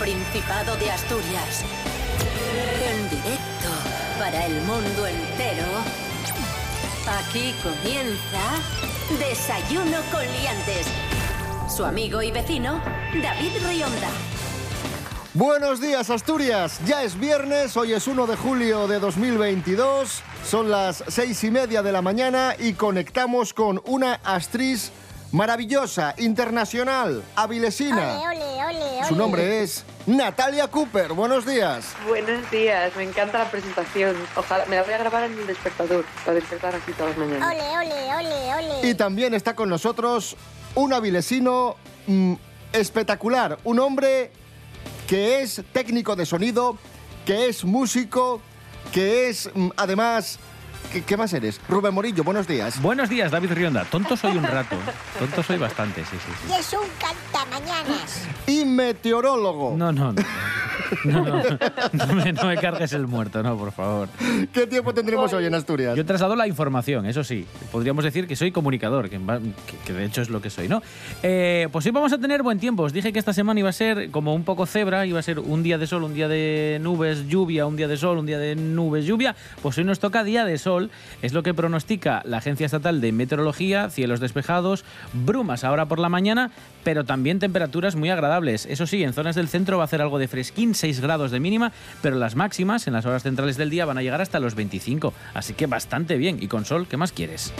Principado de Asturias. En directo para el mundo entero. Aquí comienza Desayuno con Liantes. Su amigo y vecino, David Rionda. Buenos días Asturias, ya es viernes, hoy es 1 de julio de 2022, son las seis y media de la mañana y conectamos con una actriz maravillosa, internacional, avilesina. Ole, ole, Su nombre es Natalia Cooper, buenos días. Buenos días, me encanta la presentación. Ojalá me la voy a grabar en el despertador para despertar así todas las mañanas. Ole, ole, ole, ole. Y también está con nosotros un avilesino mm, espectacular, un hombre que es técnico de sonido, que es músico, que es mm, además... ¿Qué, qué más eres? Rubén Morillo, buenos días. Buenos días, David Rionda. Tonto soy un rato. Tonto soy bastante, sí, sí, Y es un cantamañanas. Y meteorólogo. sí. No, no, no. No, no, no me, no me cargues el muerto, no, por favor. ¿Qué tiempo tendremos hoy en Asturias? Yo traslado la información, eso sí. Podríamos decir que soy comunicador, que de hecho es lo que soy, ¿no? Eh, pues hoy vamos a tener buen tiempo. Os dije que esta semana iba a ser como un poco cebra, iba a ser un día de sol, un día de nubes, lluvia, un día de sol, un día de nubes, lluvia. Pues hoy nos toca día de sol, es lo que pronostica la Agencia Estatal de Meteorología, cielos despejados, brumas ahora por la mañana, pero también temperaturas muy agradables. Eso sí, en zonas del centro va a hacer algo de fresquín, 6 grados de mínima, pero las máximas en las horas centrales del día van a llegar hasta los 25, así que bastante bien. Y con sol, ¿qué más quieres?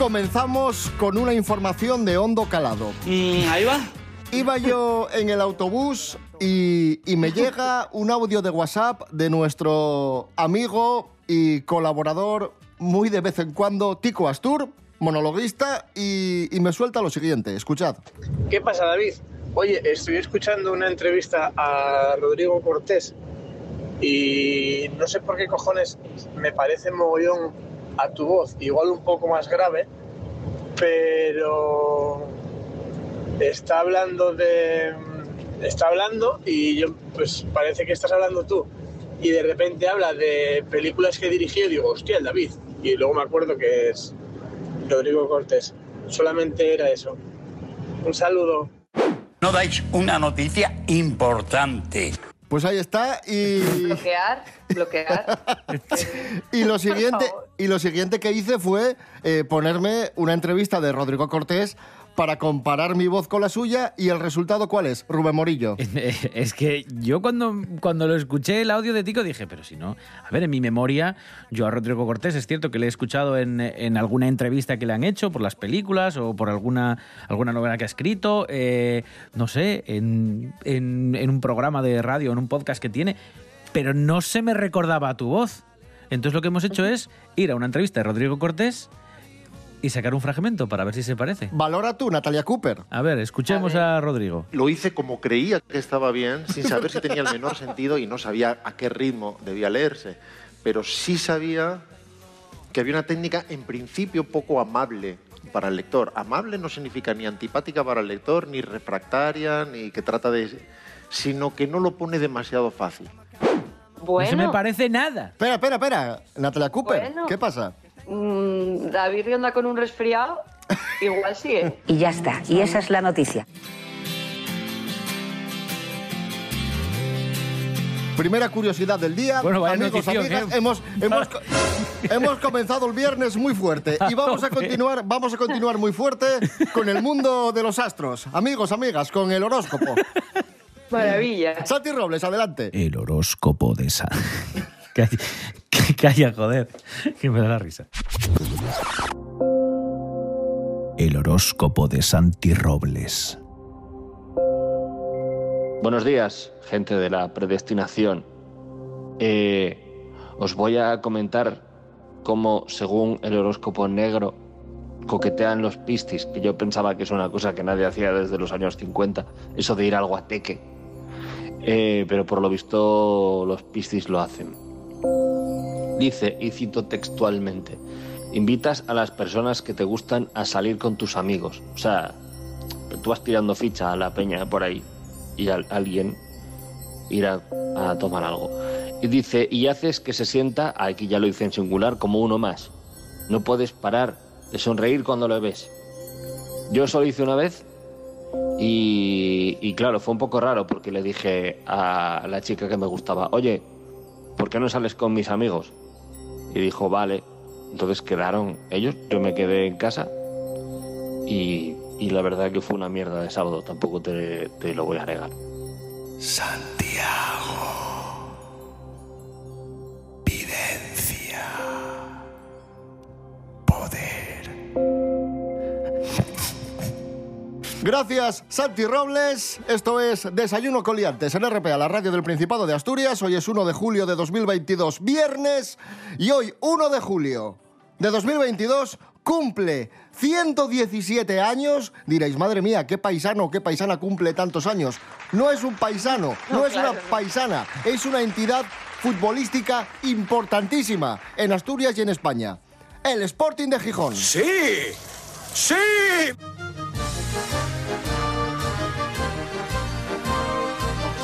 Comenzamos con una información de hondo calado. Mm, ahí va. Iba yo en el autobús y, y me llega un audio de WhatsApp de nuestro amigo y colaborador muy de vez en cuando, Tico Astur, monologuista, y, y me suelta lo siguiente. Escuchad. ¿Qué pasa, David? Oye, estoy escuchando una entrevista a Rodrigo Cortés y no sé por qué cojones me parece mogollón a tu voz, igual un poco más grave, pero está hablando de... Está hablando y yo, pues parece que estás hablando tú. Y de repente habla de películas que dirigió y digo, hostia, el David. Y luego me acuerdo que es Rodrigo Cortés. Solamente era eso. Un saludo. No dais una noticia importante. Pues ahí está y... Bloquear, bloquear. Y lo siguiente, favor. Y lo siguiente que hice fue eh, ponerme una entrevista de Rodrigo Cortés para comparar mi voz con la suya y el resultado ¿cuál es? Rubén Morillo. Es que yo cuando, cuando lo escuché el audio de Tico dije, pero si no, a ver, en mi memoria, yo a Rodrigo Cortés es cierto que le he escuchado en, en alguna entrevista que le han hecho por las películas o por alguna, alguna novela que ha escrito, eh, no sé, en, en, en un programa de radio, en un podcast que tiene, pero no se me recordaba tu voz. Entonces lo que hemos hecho es ir a una entrevista de Rodrigo Cortés y sacar un fragmento para ver si se parece. Valora tú, Natalia Cooper. A ver, escuchemos A ver. a Rodrigo. Lo hice como creía que estaba bien, sin saber si tenía el menor sentido y no sabía a qué ritmo debía leerse. Pero sí sabía que había una técnica en principio poco amable para el lector. Amable no significa ni antipática para el lector, ni refractaria, ni que trata de... sino que no lo pone demasiado fácil. Bueno, No se me parece nada. Espera, espera, espera. Natalia Cooper, Bueno. ¿qué pasa? mm, David Rionda con un resfriado, igual sí, ¿eh? Y ya está. Y esa es la noticia. Primera curiosidad del día. Bueno, vaya Amigos, notición, amigas, ¿eh? hemos, hemos, hemos comenzado el viernes muy fuerte y vamos a continuar, vamos a continuar muy fuerte con el mundo de los astros. Amigos, amigas, con el horóscopo. Maravilla. Santi Robles, adelante. El horóscopo de San. Calla, calla, joder, que me da la risa. El horóscopo de Santi Robles. Buenos días, gente de la predestinación. Eh, os voy a comentar cómo, según el horóscopo negro, coquetean los pistis, que yo pensaba que es una cosa que nadie hacía desde los años 50, eso de ir al guateque. Eh, pero por lo visto los pistis lo hacen. Dice, y cito textualmente, invitas a las personas que te gustan a salir con tus amigos. O sea, tú vas tirando ficha a la peña por ahí y al- alguien irá a tomar algo. Y dice, y haces que se sienta, aquí ya lo dice en singular, como uno más. No puedes parar de sonreír cuando lo ves. Yo eso lo hice una vez y, y claro, fue un poco raro porque le dije a la chica que me gustaba, oye, ¿por qué no sales con mis amigos? Y dijo, vale. Entonces quedaron ellos, yo me quedé en casa y, y la verdad que fue una mierda de sábado, tampoco te, te lo voy a negar. Gracias, Santi Robles. Esto es Desayuno Coliantes en RPA, la radio del Principado de Asturias. Hoy es 1 de julio de 2022, viernes. Y hoy, 1 de julio de 2022, cumple 117 años. Diréis, madre mía, qué paisano, qué paisana cumple tantos años. No es un paisano, no, No, es claro, una no. paisana, es una entidad futbolística importantísima en Asturias y en España. El Sporting de Gijón. ¡Sí! ¡Sí!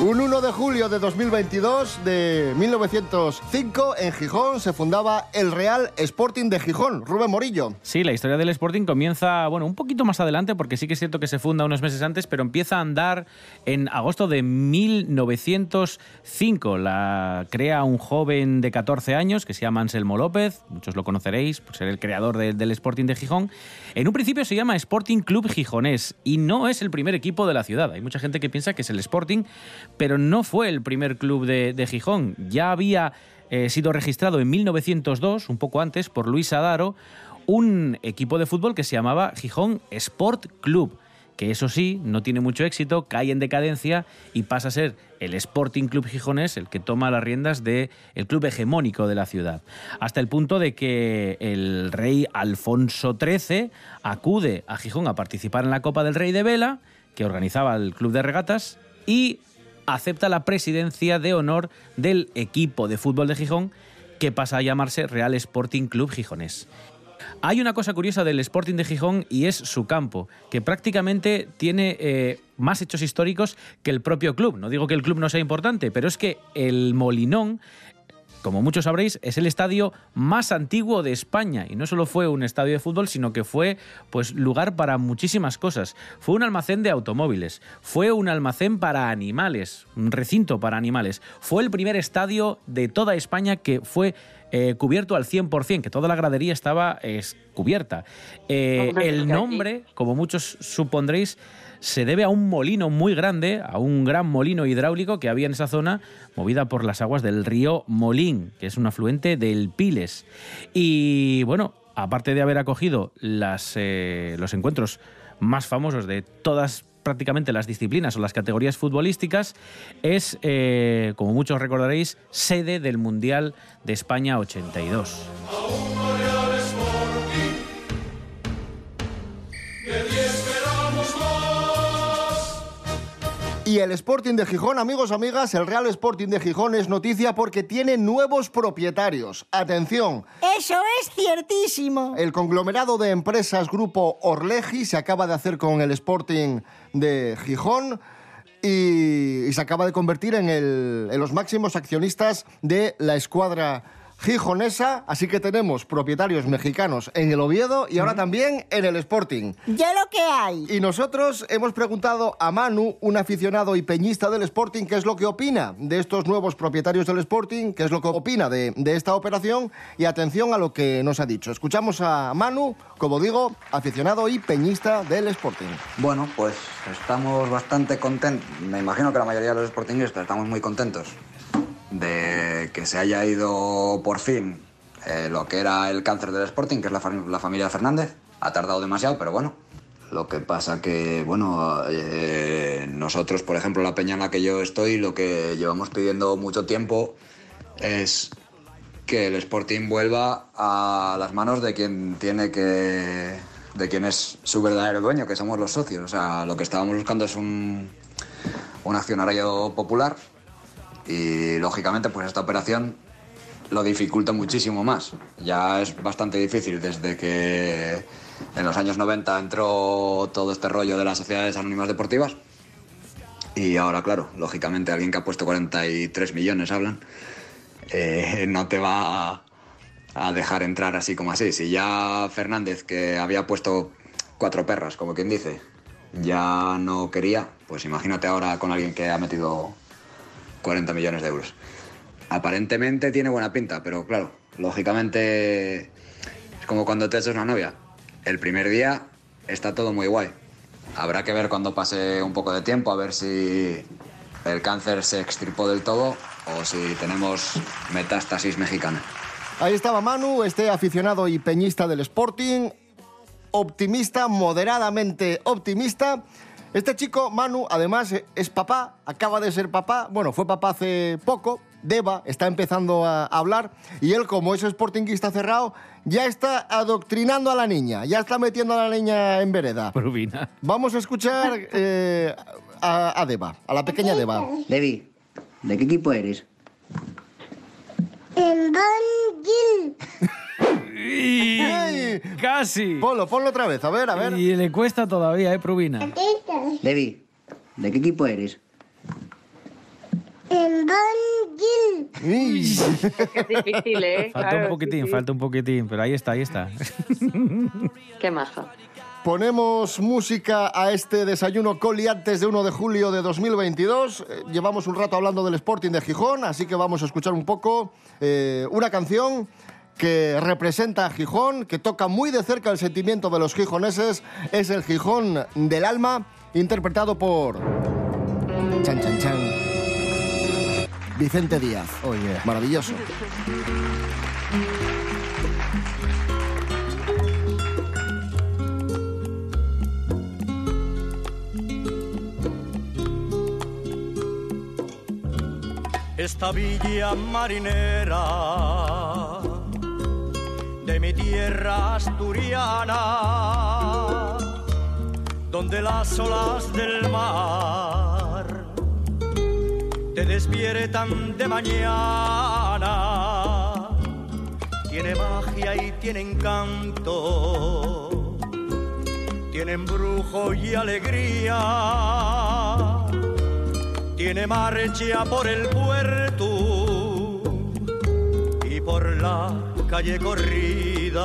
Un 1 de julio de 2022, de 1905, en Gijón se fundaba el Real Sporting de Gijón. Rubén Morillo. Sí, la historia del Sporting comienza, bueno, un poquito más adelante, porque sí que es cierto que se funda unos meses antes, pero empieza a andar en agosto de 1905. La crea un joven de 14 años que se llama Anselmo López, muchos lo conoceréis por ser el creador de- del Sporting de Gijón. En un principio se llama Sporting Club Gijonés y no es el primer equipo de la ciudad. Hay mucha gente que piensa que es el Sporting, pero no fue el primer club de, Gijón. Ya había eh, sido registrado en 1902, un poco antes, por Luis Adaro, un equipo de fútbol que se llamaba Gijón Sport Club, que eso sí, no tiene mucho éxito, cae en decadencia y pasa a ser el Sporting Club Gijonés el que toma las riendas del club hegemónico de la ciudad. Hasta el punto de que el rey Alfonso XIII acude a Gijón a participar en la Copa del Rey de Vela, que organizaba el club de regatas, y acepta la presidencia de honor del equipo de fútbol de Gijón, que pasa a llamarse Real Sporting Club Gijonés. Hay una cosa curiosa del Sporting de Gijón y es su campo, que prácticamente tiene eh, más hechos históricos que el propio club. No digo que el club no sea importante, pero es que el Molinón, como muchos sabréis, es el estadio más antiguo de España y no solo fue un estadio de fútbol, sino que fue pues lugar para muchísimas cosas. Fue un almacén de automóviles, fue un almacén para animales, un recinto para animales. Fue el primer estadio de toda España que fue eh, cubierto al 100%, que toda la gradería estaba eh, cubierta. Eh, el nombre, como muchos supondréis, se debe a un molino muy grande, a un gran molino hidráulico que había en esa zona, movida por las aguas del río Molín, que es un afluente del Piles. Y bueno, aparte de haber acogido eh, los encuentros más famosos de todas prácticamente las disciplinas o las categorías futbolísticas, es, eh, como muchos recordaréis, sede del Mundial de España 82. Y el Sporting de Gijón, amigos, amigas, el Real Sporting de Gijón es noticia porque tiene nuevos propietarios. Atención, Eso es ciertísimo. el conglomerado de empresas Grupo Orleji se acaba de hacer con el Sporting de Gijón y, se acaba de convertir en, el- en los máximos accionistas de la escuadra gijonesa. Así que tenemos propietarios mexicanos en el Oviedo y ahora también en el Sporting. Ya lo que hay. Y nosotros hemos preguntado a Manu, un aficionado y peñista del Sporting, qué es lo que opina de estos nuevos propietarios del Sporting, qué es lo que opina de, de esta operación y atención a lo que nos ha dicho. Escuchamos a Manu, como digo, aficionado y peñista del Sporting. Bueno, pues estamos bastante contentos. Me imagino que la mayoría de los sportingistas estamos muy contentos de que se haya ido por fin eh, lo que era el cáncer del Sporting, que es la, la familia Fernández. Ha tardado demasiado, pero bueno. Lo que pasa que, bueno, eh, nosotros, por ejemplo, la peña en la que yo estoy, lo que llevamos pidiendo mucho tiempo es que el Sporting vuelva a las manos de quien tiene que de quien es su verdadero dueño, que somos los socios. O sea, lo que estábamos buscando es un, un accionario popular y lógicamente pues esta operación lo dificulta muchísimo más. Ya es bastante difícil desde que en los años 90 entró todo este rollo de las sociedades anónimas deportivas. Y ahora, claro, lógicamente alguien que ha puesto 43 millones, hablan, eh, no te va a, a dejar entrar así como así. Si ya Fernández, que había puesto cuatro perras, como quien dice, ya no quería, pues imagínate ahora con alguien que ha metido 40 millones de euros. Aparentemente tiene buena pinta, pero claro, lógicamente es como cuando te echas una novia. El primer día está todo muy guay. Habrá que ver cuando pase un poco de tiempo, a ver si el cáncer se extirpó del todo o si tenemos metástasis mexicana. Ahí estaba Manu, este aficionado y peñista del Sporting, optimista, moderadamente optimista. Este chico, Manu, además es papá, acaba de ser papá, bueno, fue papá hace poco, Deva está empezando a hablar y él, como es sportinguista cerrado, ya está adoctrinando a la niña, ya está metiendo a la niña en vereda. Rubina. Vamos a escuchar eh, a, a Deva, a la pequeña Deva. Debbie, ¿de qué equipo eres? El Don Y... Casi. Ponlo, ponlo otra vez, a ver, a ver. Y le cuesta todavía, ¿eh, Prubina? Debbie, ¿de qué equipo eres? El Don Es difícil, ¿eh? Falta Claro, un poquitín, sí, sí. falta un poquitín, pero ahí está, ahí está. Qué maja. Ponemos música a este desayuno coliantes de 1 de julio de 2022. Eh, llevamos un rato hablando del Sporting de Gijón, así que vamos a escuchar un poco eh, una canción que representa a Gijón, que toca muy de cerca el sentimiento de los gijoneses. Es el Gijón del alma, interpretado por... Chan, chan, chan. Vicente Díaz. Oye. Maravilloso. esta villa marinera de mi tierra asturiana, donde las olas del mar te despiertan de mañana, tiene magia y tiene encanto, tiene embrujo y alegría tiene marcha por el puerto y por la calle Es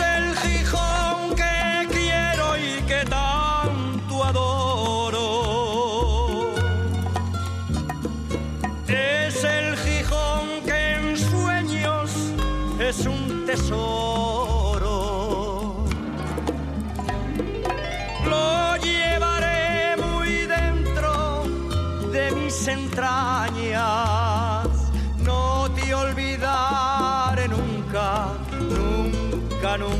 el Gijón que quiero y que tanto adoro. Es el Gijón que en sueños es un tesoro. mexicano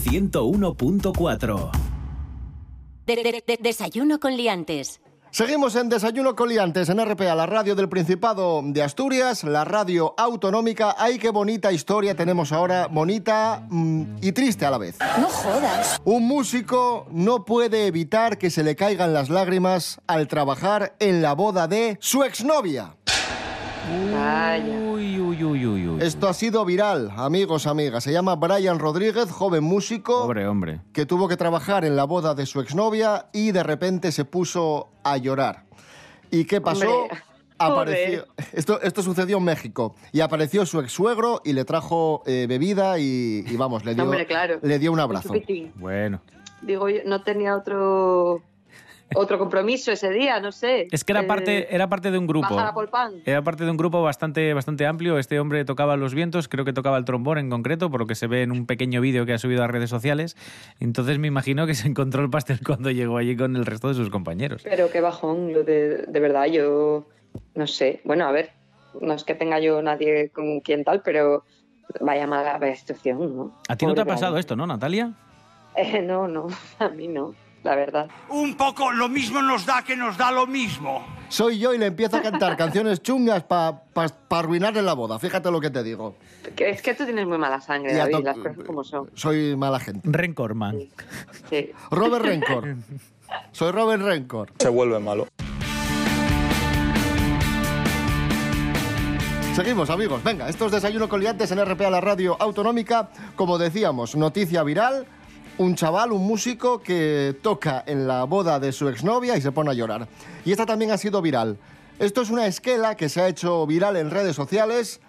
101.4. De- de- de- desayuno con liantes. Seguimos en Desayuno Coliantes en RPA, la radio del Principado de Asturias, la radio autonómica. ¡Ay, qué bonita historia tenemos ahora! Bonita mm, y triste a la vez. No jodas. Un músico no puede evitar que se le caigan las lágrimas al trabajar en la boda de su exnovia. Uy, uy, uy, uy, uy. Esto ha sido viral, amigos, amigas. Se llama Brian Rodríguez, joven músico. Pobre hombre. que tuvo que trabajar en la boda de su exnovia y de repente se puso a llorar. ¿Y qué pasó? Hombre, Apareció, esto, esto sucedió en México y apareció su ex suegro y le trajo eh, bebida y, y vamos, le dio, Hombre, claro. le dio un abrazo. Bueno. Digo, yo no tenía otro otro compromiso ese día, no sé. Es que era Eh, parte, era parte de un grupo. Bajar a Polpán. Era parte de un grupo bastante, bastante amplio. Este hombre tocaba los vientos, creo que tocaba el trombón en concreto, por lo que se ve en un pequeño vídeo que ha subido a redes sociales. Entonces me imagino que se encontró el pastel cuando llegó allí con el resto de sus compañeros. Pero qué bajón, lo de, de verdad, yo no sé. Bueno, a ver, no es que tenga yo nadie con quien tal, pero vaya mala situación, ¿no? ¿A ti no te ha Pobre pasado esto, no, Natalia? Eh, no, no, a mí no, la verdad. Un poco lo mismo nos da que nos da lo mismo. Soy yo y le empiezo a cantar canciones chungas para arruinarle la boda. Fíjate lo que te digo. Es que tú tienes muy mala sangre, David, to- las cosas como son. Soy mala gente. Rencor, man. Sí. Robert Rencor. Soy Robert Rencor. Se vuelve malo. Seguimos, amigos. Venga, esto es Desayuno con Liantes en RPA, la radio autonómica. Como decíamos, noticia viral. Un chaval, un músico que toca en la boda de su exnovia y se pone a llorar. Y esta también ha sido viral. Esto es una esquela que se ha hecho viral en redes sociales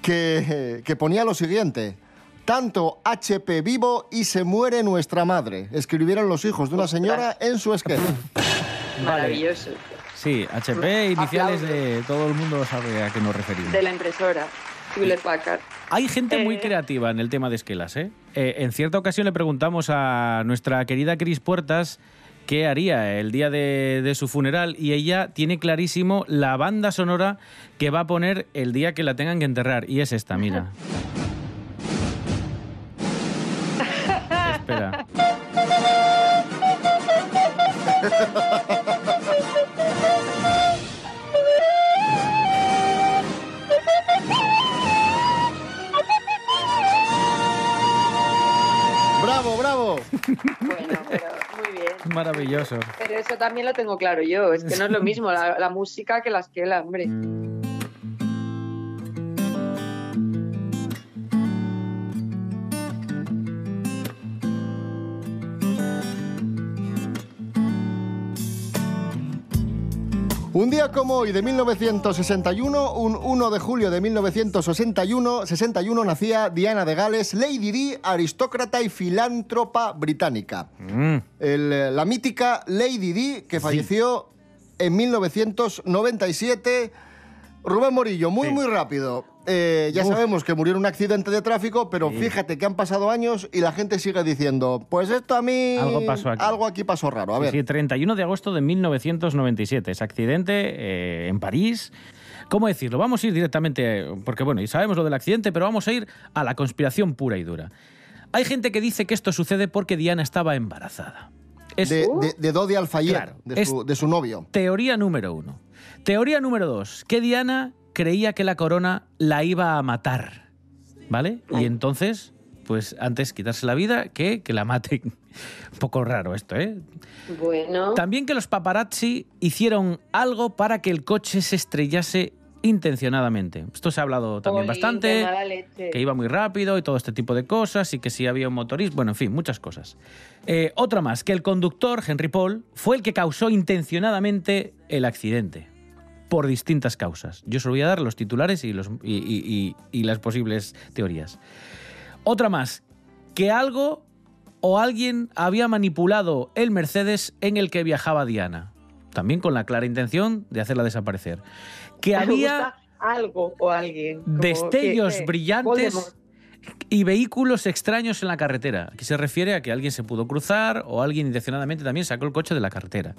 que, que ponía lo siguiente. Tanto HP vivo y se muere nuestra madre. Escribieron los hijos de una señora en su esquela. Maravilloso. Sí, HP, iniciales de todo el mundo sabe a qué nos referimos. De la impresora, Hewlett Packard. Hay gente muy Eh. creativa en el tema de esquelas, ¿eh? Eh, En cierta ocasión le preguntamos a nuestra querida Cris Puertas qué haría el día de, de su funeral y ella tiene clarísimo la banda sonora que va a poner el día que la tengan que enterrar. Y es esta, mira. Maravilloso. Pero eso también lo tengo claro yo. Es que no es lo mismo la, la música que la esquela, hombre. Un día como hoy de 1961, un 1 de julio de 1961, 61 nacía Diana de Gales, Lady Di, aristócrata y filántropa británica. Mm. El, la mítica Lady Di, que falleció en 1997. Rubén Morillo, muy, muy rápido. Eh, ya Uf. sabemos que murió en un accidente de tráfico, pero fíjate que han pasado años y la gente sigue diciendo, pues esto a mí... Algo pasó aquí. Algo aquí pasó raro. A Sí, ver. sí, 31 de agosto de 1997. Ese accidente eh, en París. ¿Cómo decirlo? Vamos a ir directamente, porque bueno, y sabemos lo del accidente, pero vamos a ir a la conspiración pura y dura. Hay gente que dice que esto sucede porque Diana estaba embarazada. Es de, de, de Dodi Alfayet, Claro, de, es- su, de su novio. teoría número uno. Teoría número dos, que Diana creía que la corona la iba a matar. ¿Vale? Y entonces, pues antes quitarse la vida que que la maten. Un poco raro esto, ¿eh? Bueno. También que los paparazzi hicieron algo para que el coche se estrellase intencionadamente. Esto se ha hablado también bastante, que iba muy rápido y todo este tipo de cosas, y que si había un motorista, bueno, en fin, muchas cosas. Eh, otra más, que el conductor, Henry Paul, fue el que causó intencionadamente el accidente, por distintas causas. Yo os voy a dar los titulares y, los, y- y- y- y las posibles teorías. Otra más, que algo o alguien había manipulado el Mercedes en el que viajaba Diana, también con la clara intención de hacerla desaparecer. Que había algo o alguien. como destellos que, eh, brillantes Voldemort. y vehículos extraños en la carretera. Aquí se refiere a que alguien se pudo cruzar o alguien intencionadamente también sacó el coche de la carretera.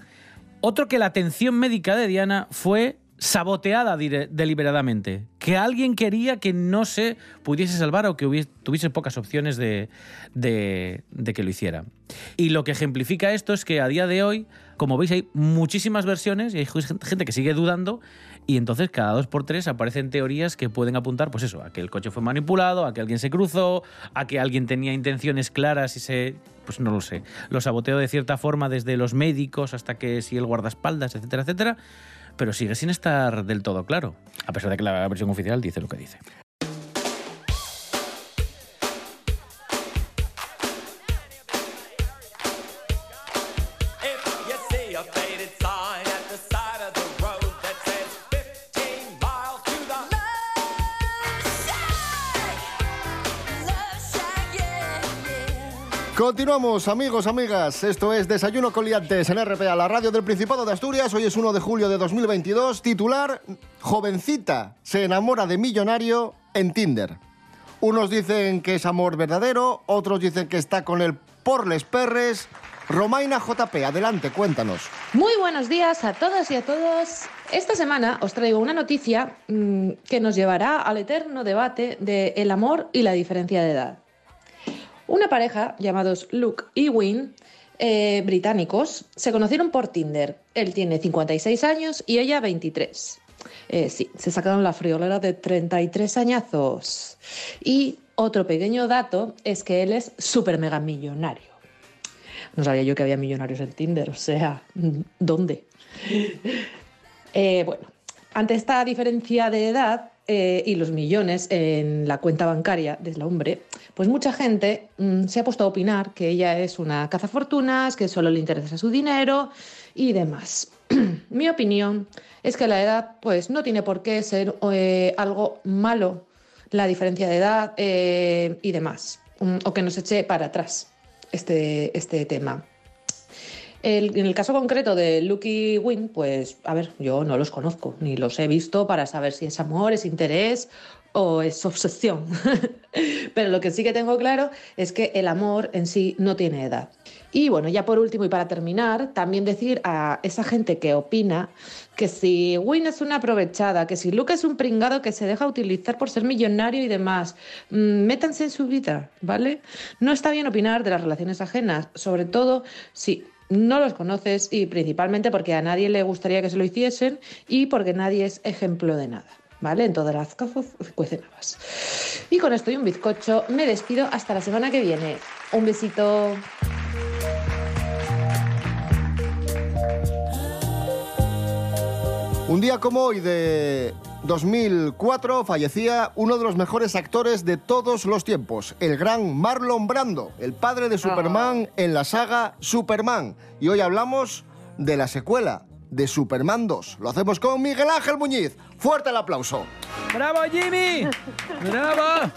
Otro que la atención médica de Diana fue saboteada deliberadamente, que alguien quería que no se pudiese salvar o que tuviese pocas opciones de, de- de que lo hiciera. Y lo que ejemplifica esto es que a día de hoy, como veis, hay muchísimas versiones y hay gente que sigue dudando y entonces cada dos por tres aparecen teorías que pueden apuntar, pues eso, a que el coche fue manipulado, a que alguien se cruzó, a que alguien tenía intenciones claras y se... Pues no lo sé. Lo saboteó de cierta forma desde los médicos hasta que si el guardaespaldas, etcétera, etcétera. Pero sigue sin estar del todo claro. A pesar de que la versión oficial dice lo que dice. Continuamos, amigos, amigas. Esto es Desayuno con Liantes en RPA, la radio del Principado de Asturias. Hoy es 1 de julio de 2022. Titular, jovencita se enamora de millonario en Tinder. Unos dicen que es amor verdadero, otros dicen que está con él por les perres. Romaina JP, adelante, cuéntanos. Muy buenos días a todas y a todos. Esta semana os traigo una noticia mm, que nos llevará al eterno debate de el amor y la diferencia de edad. Una pareja llamados Luke y Win, eh, británicos, se conocieron por Tinder. Él tiene 56 años y ella 23. Eh, sí, se sacaron la friolera de 33 añazos. Y otro pequeño dato es que él es súper mega millonario. No sabía yo que había millonarios en Tinder, o sea, ¿dónde? Eh, bueno, ante esta diferencia de edad eh, y los millones en la cuenta bancaria del hombre, pues mucha gente mm, se ha puesto a opinar que ella es una cazafortunas, que solo le interesa su dinero y demás. Mi opinión es que la edad pues no tiene por qué ser eh, algo malo, la diferencia de edad eh, y demás, mm, o que nos eche para atrás este, este tema. En el caso concreto de Lucky Win, pues a ver, yo no los conozco, ni los he visto para saber si es amor, es interés o es obsesión. Pero lo que sí que tengo claro es que el amor en sí no tiene edad. Y bueno, ya por último y para terminar, también decir a esa gente que opina que si Win es una aprovechada, que si Luke es un pringado que se deja utilizar por ser millonario y demás, mm, métanse en su vida, ¿vale? No está bien opinar de las relaciones ajenas, sobre todo si no los conoces y principalmente porque a nadie le gustaría que se lo hiciesen y porque nadie es ejemplo de nada. ¿Vale? En todas las cosas cuecen habas. Y con esto y un bizcocho me despido hasta la semana que viene. Un besito. Un día como hoy de 2004 fallecía uno de los mejores actores de todos los tiempos, el gran Marlon Brando, el padre de Superman en la saga Superman. Y hoy hablamos de la secuela de Superman 2. Lo hacemos con Miguel Ángel Muñiz. Fuerte el aplauso. ¡Bravo, Jimmy! ¡Bravo!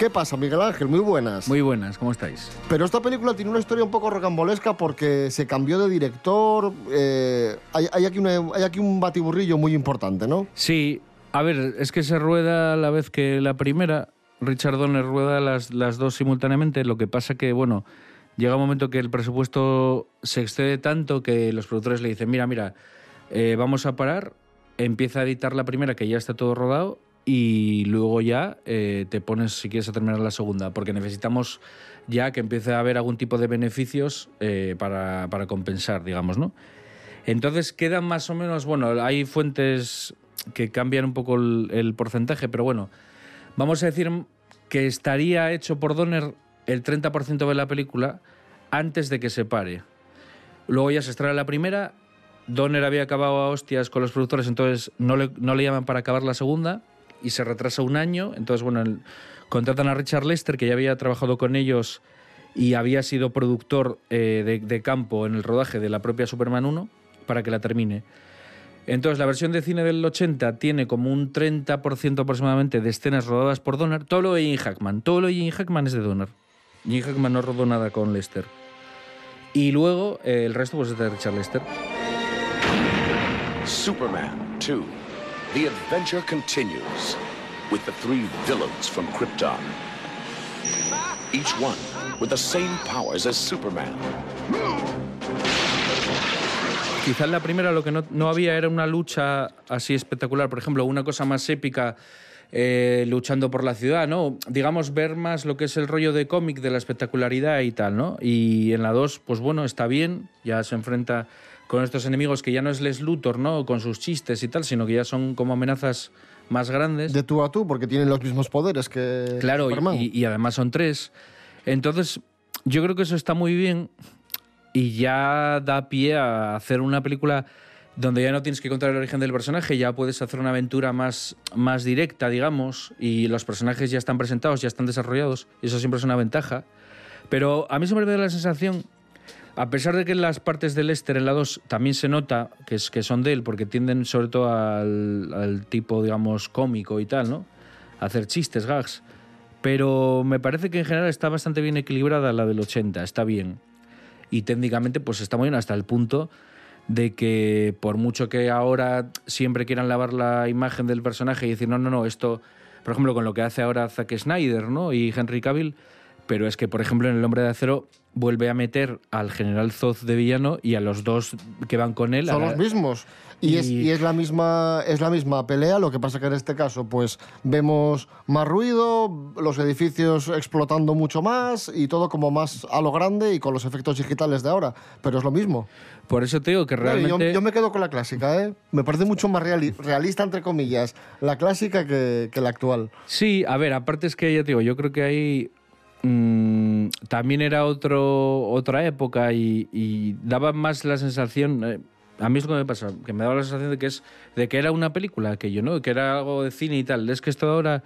¿Qué pasa, Miguel Ángel? Muy buenas. Muy buenas, ¿cómo estáis? Pero esta película tiene una historia un poco rocambolesca porque se cambió de director. eh, hay, hay aquí una- hay aquí un batiburrillo muy importante, ¿no? Sí, a ver, es que se rueda a la vez que la primera. Richard Donner rueda las, las dos simultáneamente. Lo que pasa que, bueno, llega un momento que el presupuesto se excede tanto que los productores le dicen, mira, mira, eh, vamos a parar, empieza a editar la primera que ya está todo rodado y luego ya eh, te pones si quieres a terminar la segunda, porque necesitamos ya que empiece a haber algún tipo de beneficios eh, para, para compensar, digamos, ¿no? Entonces quedan más o menos, bueno, hay fuentes que cambian un poco el, el porcentaje, pero bueno, vamos a decir que estaría hecho por Donner el 30% de la película antes de que se pare. Luego ya se estrena la primera, Donner había acabado a hostias con los productores, entonces no le, no le llaman para acabar la segunda y se retrasa un año, entonces bueno, contratan a Richard Lester, que ya había trabajado con ellos y había sido productor eh, de, campo en el rodaje de la propia Superman 1 para que la termine. Entonces, la versión de cine del 80 tiene como un 30% aproximadamente de escenas rodadas por Donner. Todo lo de Gene Hackman. Todo lo de Gene Hackman es de Donner. Gene Hackman no rodó nada con Lester. Y luego eh, el resto pues es de Richard Lester. Superman 2. The adventure continues with the three villains from Krypton. Each one with the same powers as Superman. Quizás la primera lo que no, había era una lucha así espectacular. Por ejemplo, una cosa más épica eh, luchando por la ciudad, ¿no? Digamos, ver más lo que es el rollo de cómic, de la espectacularidad y tal, ¿no? Y en la 2, pues bueno, está bien, ya se enfrenta con estos enemigos que ya no es Les Luthor, ¿no? Con sus chistes y tal, sino que ya son como amenazas más grandes. De tú a tú, porque tienen los mismos poderes que Claro, y- Superman. y, y además son tres. Entonces, yo creo que eso está muy bien y ya da pie a hacer una película donde ya no tienes que contar el origen del personaje, ya puedes hacer una aventura más, más directa, digamos, y los personajes ya están presentados, ya están desarrollados, y eso siempre es una ventaja. Pero a mí siempre me da la sensación, a pesar de que en las partes del Lester, en la 2, también se nota que, es, que son de él, porque tienden sobre todo al, al tipo, digamos, cómico y tal, ¿no? A hacer chistes, gags. Pero me parece que en general está bastante bien equilibrada la del 80, está bien. Y técnicamente, pues está muy bien hasta el punto de que por mucho que ahora siempre quieran lavar la imagen del personaje y decir, no, no, no, esto, por ejemplo, con lo que hace ahora Zack Snyder ¿no? y Henry Cavill, pero es que, por ejemplo, en El Hombre de Acero vuelve a meter al general Zod de villano y a los dos que van con él. Son a- los mismos. Y, Es, y es la misma es la misma pelea, lo que pasa que en este caso pues vemos más ruido, los edificios explotando mucho más y todo como más a lo grande y con los efectos digitales de ahora, pero es lo mismo. Por eso te digo que y realmente... Yo, yo me quedo con la clásica, ¿eh? Me parece mucho más reali- realista, entre comillas, la clásica que, que la actual. Sí, a ver, aparte es que ya te digo, yo creo que ahí mm, también era otro, otra época y, y daba más la sensación, eh, a mí es lo que me pasa, que me daba la sensación de que, es, de que era una película, que yo no, que era algo de cine y tal. Es que esto ahora,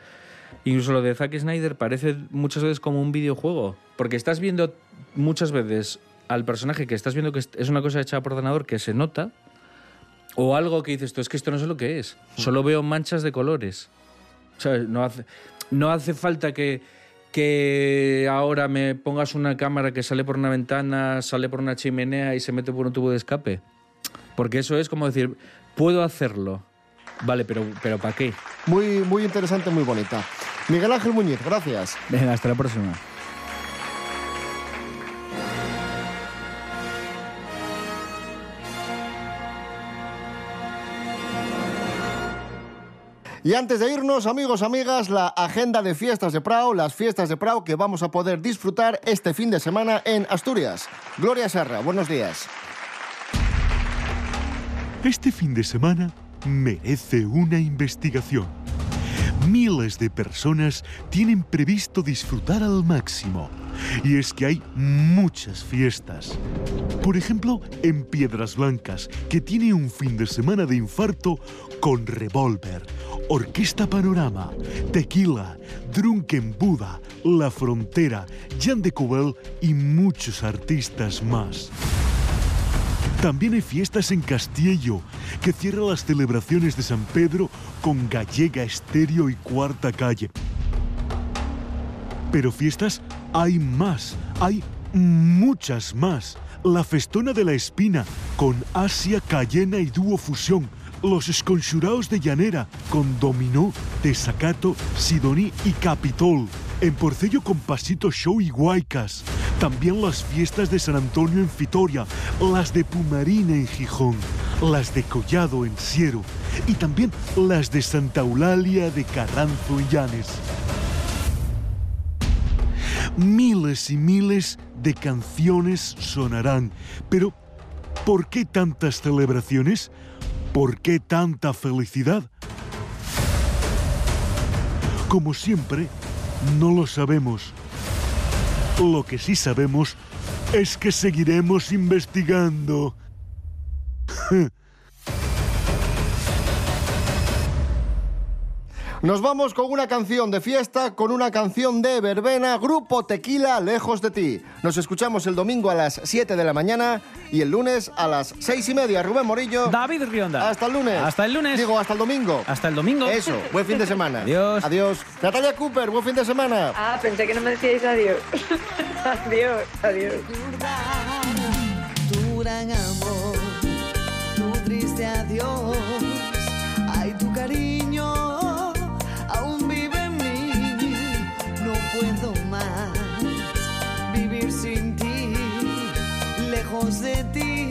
incluso lo de Zack Snyder, parece muchas veces como un videojuego, porque estás viendo muchas veces al personaje que estás viendo que es- una cosa hecha por ordenador que se nota, o algo que dices tú, es que esto no sé lo que es, solo veo manchas de colores. No hace, no hace falta que, que ahora me pongas una cámara que sale por una ventana, sale por una chimenea y se mete por un tubo de escape. Porque eso es como decir, puedo hacerlo. Vale, pero, pero ¿para qué? Muy, muy interesante, muy bonita. Miguel Ángel Muñiz, gracias. Venga, hasta la próxima. Y antes de irnos, amigos, amigas, la agenda de fiestas de Prado, las fiestas de Prado que vamos a poder disfrutar este fin de semana en Asturias. Gloria Serra, buenos días. Este fin de semana merece una investigación. Miles de personas tienen previsto disfrutar al máximo. Y es que hay muchas fiestas. Por ejemplo, en Piedras Blancas, que tiene un fin de semana de infarto con Revolver, Orquesta Panorama, Tequila, Drunken Buda, La Frontera, Jan de Cubel y muchos artistas más. También hay fiestas en Castillo, que cierra las celebraciones de San Pedro con Gallega Estéreo y Cuarta Calle. Pero fiestas hay más, hay muchas más. La Festona de la Espina, con Asia, Cayena y Dúo Fusión. Los Esconxuraos de Llanera, con Dominó, Desacato, Sidoní y Capitol. En Porcello con Pasito Show y Guaycas. También las fiestas de San Antonio en Fitoria, las de Pumarina en Gijón, las de Collado en Siero y también las de Santa Eulalia de Carranzo en Llanes. Miles y miles de canciones sonarán, pero ¿por qué tantas celebraciones? ¿Por qué tanta felicidad? Como siempre, no lo sabemos. Lo que sí sabemos es que seguiremos investigando. Nos vamos con una canción de fiesta, con una canción de verbena, Grupo Tequila, Lejos de ti. Nos escuchamos el domingo a las 7 de la mañana y el lunes a las 6 y media. Rubén Morillo. David Rionda. Hasta el lunes. Hasta el lunes. Digo, hasta el domingo. Hasta el domingo. Eso, buen fin de semana. Adiós. Adiós. Natalia Cooper, buen fin de semana. Ah, pensé que no me decíais adiós. adiós, adiós. tu gran amor, tu triste adiós. Ay, tu cariño puedo más vivir sin ti, lejos de ti.